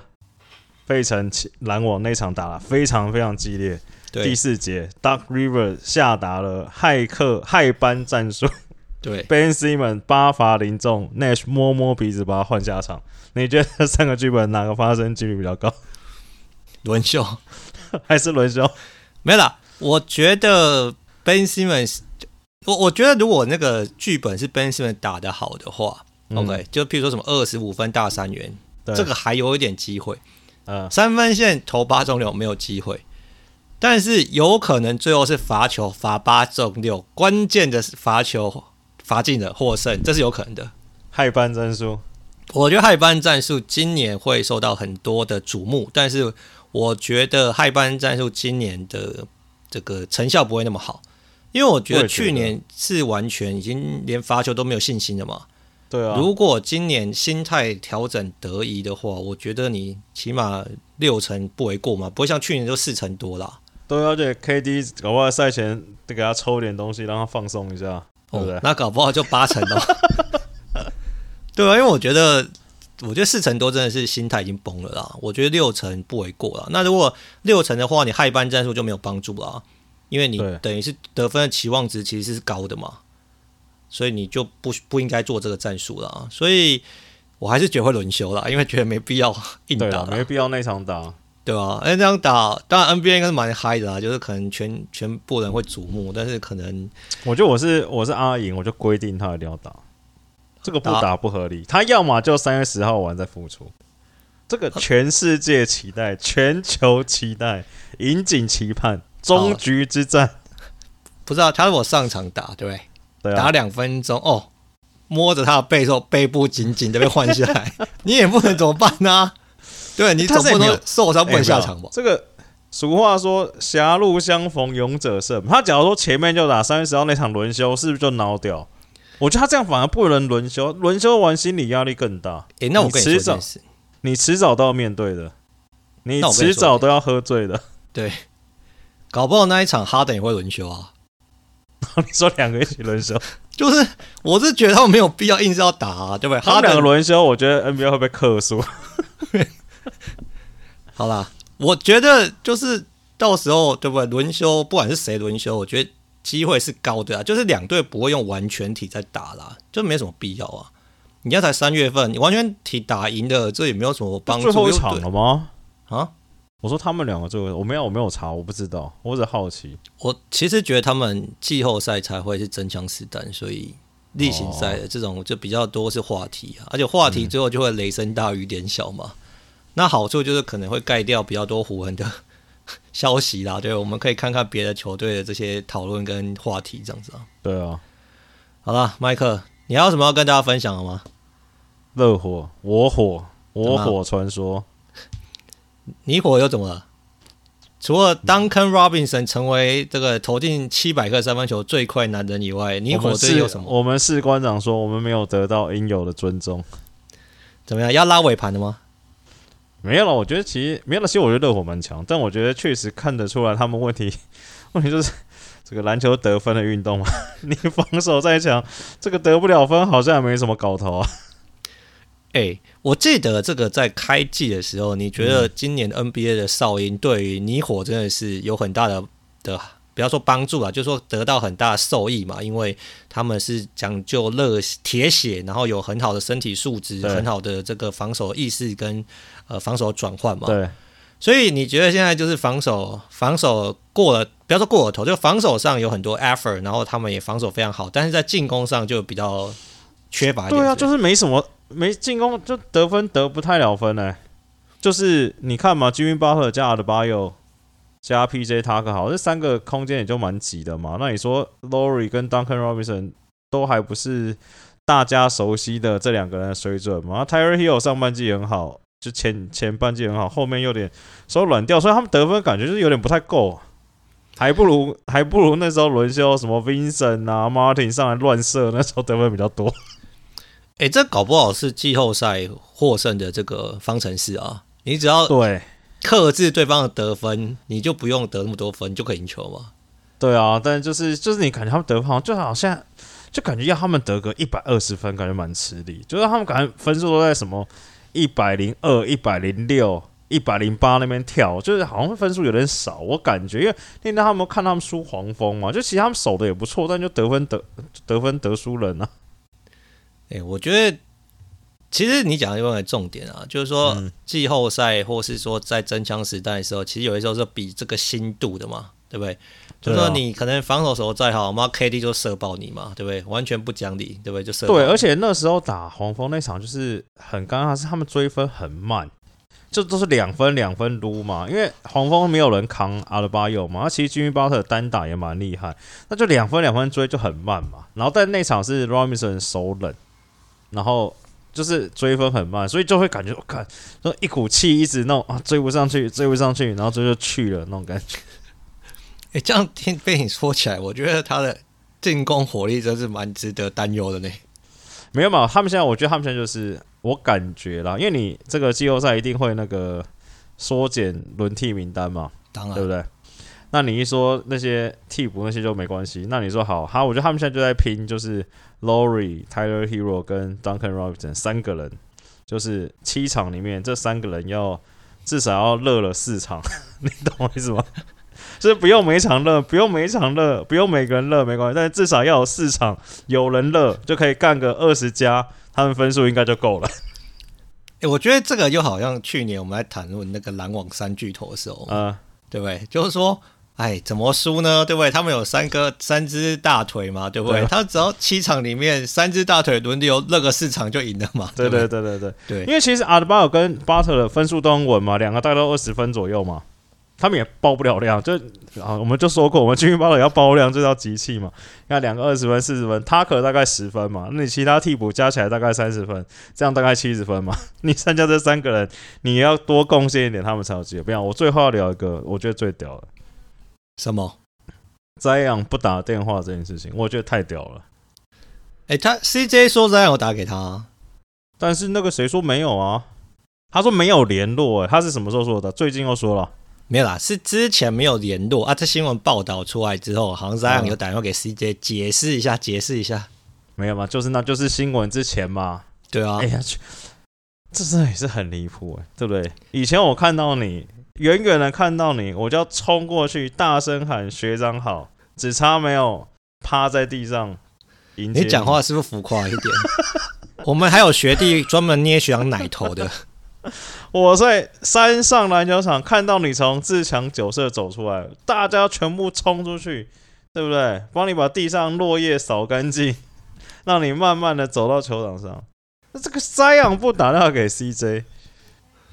费城篮网那场打了非常非常激烈。第四节，Duck Rivers 下达了骇客骇班战术。对，Ben Simmons 八罚零中，Nash 摸摸鼻子把他换下场。你觉得这三个剧本哪个发生几率比较高？轮休 [laughs] 还是轮休？没了。我觉得 Ben Simmons，我我觉得如果那个剧本是 Ben Simmons 打得好的话、嗯、，OK，就譬如说什么二十五分大三元，这个还有一点机会。嗯，三分线投八中六没有机会。但是有可能最后是罚球罚八中六，关键的罚球罚进了获胜，这是有可能的。害班战术，我觉得害班战术今年会受到很多的瞩目，但是我觉得害班战术今年的这个成效不会那么好，因为我觉得去年是完全已经连罚球都没有信心了嘛。对啊，如果今年心态调整得宜的话，我觉得你起码六成不为过嘛，不会像去年就四成多啦。对，而且 KD 搞不好赛前得给他抽点东西，让他放松一下，对不对？哦、那搞不好就八成了。[laughs] 对啊，因为我觉得，我觉得四成多真的是心态已经崩了啦。我觉得六成不为过了。那如果六成的话，你害班战术就没有帮助了，因为你等于是得分的期望值其实是高的嘛，所以你就不不应该做这个战术了。所以我还是觉得会轮休了，因为觉得没必要硬打，没必要那场打。对啊，哎，这样打，当然 NBA 应该是蛮嗨的啊，就是可能全全部人会瞩目，但是可能，我觉得我是我是阿银，我就规定他一定要打，这个不打不合理。他要么就三月十号完再复出，这个全世界期待，全球期待，[laughs] 引颈期盼，终局之战。不知道他如果上场打，对不对？对啊，打两分钟哦，摸着他的背后背部紧紧的被换下来，[laughs] 你也不能怎么办呢、啊？对，你总不能受伤不能下场吧？这个俗话说“狭路相逢勇者胜”。他假如说前面就打三月十号那场轮休，是不是就孬掉？我觉得他这样反而不能轮休，轮休完心理压力更大。诶，那我跟你说迟早，你迟早都要面对的，你迟早都要喝醉的。对，搞不好那一场哈登也会轮休啊。你说两个一起轮休，就是我是觉得他们没有必要硬是要打啊，对不对？他们两个轮休，我觉得 NBA 会被克数。[laughs] 好啦，我觉得就是到时候对不对？轮休，不管是谁轮休，我觉得机会是高的啊。就是两队不会用完全体在打啦，就没什么必要啊。你要才三月份，你完全体打赢的，这也没有什么帮助。最后一场了吗？啊？我说他们两个最后，我没有，我没有查，我不知道，我只好奇。我其实觉得他们季后赛才会是真枪实弹，所以例行赛的这种就比较多是话题啊，而且话题最后就会雷声大雨点小嘛。嗯那好处就是可能会盖掉比较多湖人的 [laughs] 消息啦，对，我们可以看看别的球队的这些讨论跟话题这样子啊。对啊，好了，麦克，你还有什么要跟大家分享的吗？热火，我火，我火传说，你火又怎么了？除了 Duncan Robinson 成为这个投进七百个三分球最快男人以外，你火这有什么？我们士官长说我们没有得到应有的尊重，怎么样？要拉尾盘的吗？没有了，我觉得其实没有了。其实我觉得热火蛮强，但我觉得确实看得出来他们问题。问题就是这个篮球得分的运动嘛，你防守再强，这个得不了分，好像也没什么搞头啊。哎、我记得这个在开季的时候，你觉得今年 NBA 的哨音对于你火真的是有很大的的，不要说帮助啊，就是说得到很大的受益嘛，因为他们是讲究热铁血，然后有很好的身体素质，很好的这个防守意识跟。呃，防守转换嘛，对，所以你觉得现在就是防守，防守过了，不要说过了头，就防守上有很多 effort，然后他们也防守非常好，但是在进攻上就比较缺乏一点。对啊，就是没什么，没进攻就得分得不太了分呢、就是你看嘛，Jimmy Butler 加阿德巴约加 PJ 塔克好，这三个空间也就蛮挤的嘛。那你说 Laurie 跟 Duncan Robinson 都还不是大家熟悉的这两个人的水准嘛？Tyler Hill 上半季很好。就前前半季很好，后面有点手软掉，所以他们得分感觉就是有点不太够，还不如还不如那时候轮休什么 Vincent 啊 Martin 上来乱射，那时候得分比较多。哎、欸，这搞不好是季后赛获胜的这个方程式啊！你只要对克制对方的得分，你就不用得那么多分，就可以赢球嘛。对啊，但就是就是你感觉他们得分好像就好像就感觉要他们得个一百二十分，感觉蛮吃力，就是他们感觉分数都在什么。一百零二、一百零六、一一百零八那边跳，就是好像分数有点少，我感觉，因为那天他们看他们输黄蜂嘛，就其实他们守的也不错，但就得分得得分得输人啊。哎、欸，我觉得其实你讲的一个重点啊，就是说季后赛或是说在真枪实弹的时候，其实有的时候是比这个心度的嘛，对不对？就是说你可能防守手再好，我们 KD 就射爆你嘛，对不对？完全不讲理，对不对？就射爆。对，而且那时候打黄蜂那场就是很尴尬，是他们追分很慢，就都是两分两分撸嘛。因为黄蜂没有人扛阿德巴约嘛，他其实吉米巴特单打也蛮厉害，那就两分两分追就很慢嘛。然后但那场是 Robinson 手冷。然后就是追分很慢，所以就会感觉我看，说一股气一直弄啊，追不上去，追不上去，然后追就去了那种感觉。[laughs] 哎，这样听被你说起来，我觉得他的进攻火力真是蛮值得担忧的呢。没有嘛，他们现在我觉得他们现在就是我感觉啦，因为你这个季后赛一定会那个缩减轮替名单嘛，当然，对不对？那你一说那些替补那些就没关系，那你说好，哈，我觉得他们现在就在拼，就是。Lowry、Tyler Herro 跟 Duncan Robinson 三个人，就是七场里面这三个人要至少要热了四场，[laughs] 你懂我意思吗？就是不用每场热，不用每场热，不用每个人热没关系，但是至少要有四场有人热就可以干个二十加，他们分数应该就够了。哎、欸，我觉得这个就好像去年我们在谈论那个篮网三巨头的时候，嗯，对不对？就是说。哎，怎么输呢？对不对？他们有三个三只大腿嘛，对不对？他只要七场里面三只大腿轮流那个四场就赢了嘛。对对对对对对。因为其实阿德巴尔跟巴特的分数都很稳嘛，两个大概都二十分左右嘛。他们也爆不了量，就啊，我们就说过，我们军训巴特要爆量就要集气嘛。你看两个二十分、四十分，他可大概十分嘛。那你其他替补加起来大概三十分，这样大概七十分嘛。[laughs] 你参加这三个人，你要多贡献一点，他们才有机会。不要我最后要聊一个，我觉得最屌的。什么？摘阳不打电话这件事情，我觉得太屌了。哎、欸，他 CJ 说摘阳有打给他，但是那个谁说没有啊？他说没有联络、欸，哎，他是什么时候说的？最近又说了，没有啦，是之前没有联络啊。这新闻报道出来之后，好像摘阳有打电话给 CJ 解释一下，解释一下，没有嘛？就是那就是新闻之前嘛。对啊，哎呀，这真的也是很离谱，哎，对不对？以前我看到你。远远的看到你，我就要冲过去，大声喊学长好，只差没有趴在地上迎接你。你讲话是不是浮夸一点？[laughs] 我们还有学弟专门捏学长奶头的。[laughs] 我在山上篮球场看到你从自强酒社走出来，大家全部冲出去，对不对？帮你把地上落叶扫干净，让你慢慢的走到球场上。那这个摘阳不打电话给 CJ，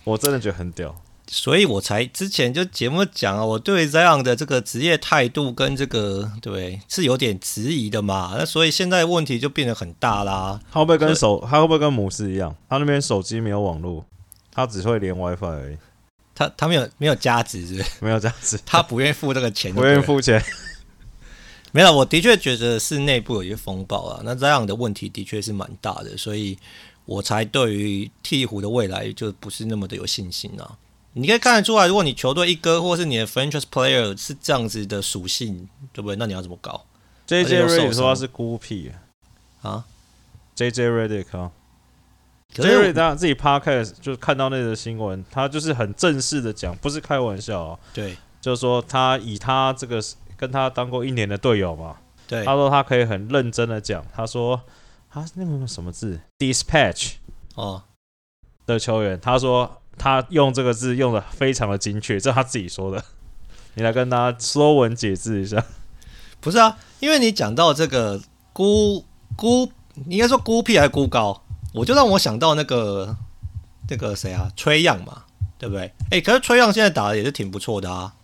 我真的觉得很屌。所以我才之前就节目讲啊，我对这样的这个职业态度跟这个对是有点质疑的嘛。那所以现在问题就变得很大啦。他会不会跟手？他会不会跟母狮一样？他那边手机没有网络，他只会连 WiFi 而已。他他没有没有加值是？没有加值。他不愿意付这个钱，不愿意付钱。[laughs] 没有，我的确觉得是内部有一些风暴啊。那这样的问题的确是蛮大的，所以我才对于鹈鹕的未来就不是那么的有信心啊。你可以看得出来，如果你球队一哥或是你的 franchise player 是这样子的属性，对不对？那你要怎么搞？J J Redick 说他是孤僻啊，J J Redick 啊，J J Redick 他自己 podcast 就看到那个新闻，他就是很正式的讲，不是开玩笑啊。对，就是说他以他这个跟他当过一年的队友嘛，对，他说他可以很认真的讲，他说他那个什么字，dispatch 哦的球员，他说。他用这个字用的非常的精确，这是他自己说的。你来跟大家说文解字一下。[laughs] 不是啊，因为你讲到这个孤孤，应该说孤僻还是孤高，我就让我想到那个那个谁啊，崔样嘛，对不对？哎、欸，可是崔样现在打的也是挺不错的啊。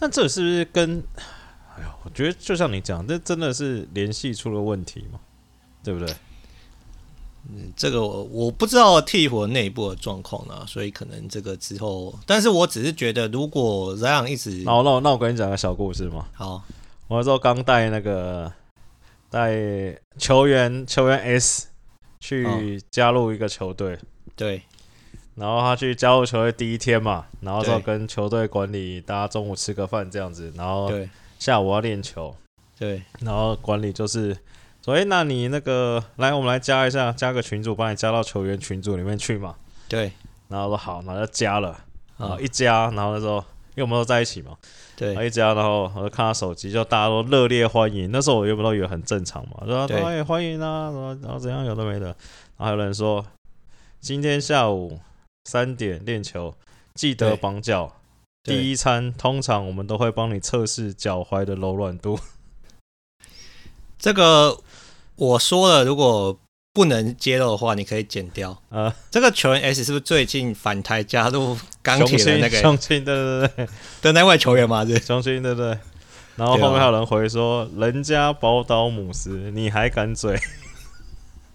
但这是不是跟……哎呀，我觉得就像你讲，这真的是联系出了问题嘛，对不对？嗯，这个我我不知道鵜鹕内部的状况呢，所以可能这个之后，但是我只是觉得，如果这样一直，那我那我那我跟你讲个小故事嘛。好，我那时候刚带那个带球员球员 S 去加入一个球队，哦，对，然后他去加入球队第一天嘛，然后说跟球队管理大家中午吃个饭这样子，然后下午要练球，对，然后管理就是。所以，那你那个来，我们来加一下，加个群主，把你加到球员群组里面去嘛。对。然后说好，然后就加了，然后一加，然后那时候因为我们都在一起嘛，对，然后一加，然后我就看他手机，就大家都热烈欢迎。那时候我原本都以为很正常嘛，说对，欢迎啊，然后怎样有的没的，然后有人说今天下午三点练球，记得绑脚。第一餐通常我们都会帮你测试脚踝的柔软度。[laughs] 这个我说了，如果不能接露的话，你可以剪掉。啊、呃，这个球员 S 是不是最近反台加入钢铁的那个？雄心，对对对，的那位球员吗？对，雄心，对对。然后后面还有人回说：“啊、人家宝岛姆斯，你还敢嘴？”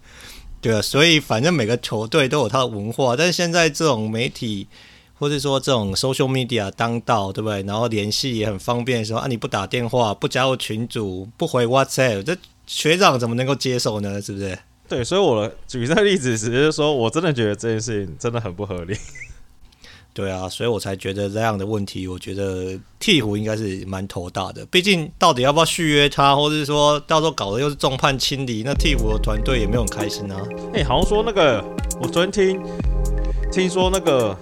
[laughs] 对啊，所以反正每个球队都有他的文化，但是现在这种媒体。或者说这种 social media 当道，对不对？然后联系也很方便，说啊你不打电话，不加入群组，不回 WhatsApp，这学长怎么能够接受呢？是不是？对，所以我举这个例子，只是说我真的觉得这件事情真的很不合理。对啊，所以我才觉得这样的问题，我觉得鵜鹕应该是蛮头大的。毕竟到底要不要续约他，或者是说到时候搞的又是众叛亲离，那鵜鹕的团队也没有很开心啊。哎、欸，好像说那个，我昨天听听说那个。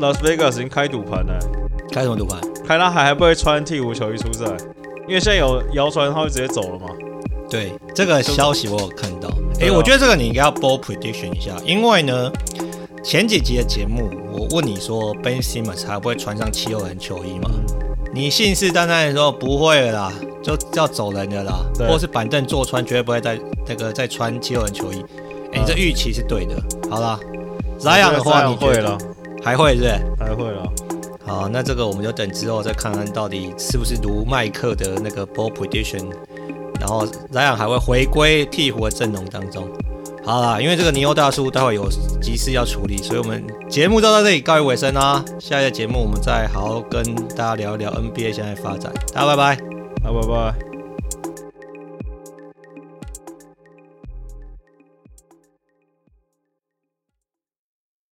Las Vegas 已经开赌盘了，开什么赌盘？开他还还不会穿鵜鹕球衣出赛，因为现在有谣传他会直接走了嘛。对，这个消息我有看到。哎、欸，我觉得这个你应该要 bold prediction 一下，因为呢，前几集的节目我问你说 Ben Simmons 还不会穿上七六人球衣吗？你信誓旦旦的说不会了啦，就要走人的啦，或是板凳坐穿，绝对不会再那个再穿七六人球衣。哎、欸，你这预期是对的。好啦，Zion 的话你会了。还会是不是？还会了。好，那这个我们就等之后再看看到底是不是如麦克的那个 ball prediction，然后 Zion 还会回归鹈鹕的阵容当中。好啦，因为这个尼欧大叔待会有急事要处理，所以我们节目就到这里告一尾声啦。下一个节目我们再好好跟大家聊一聊 NBA 现在发展。大家拜拜，拜，拜拜。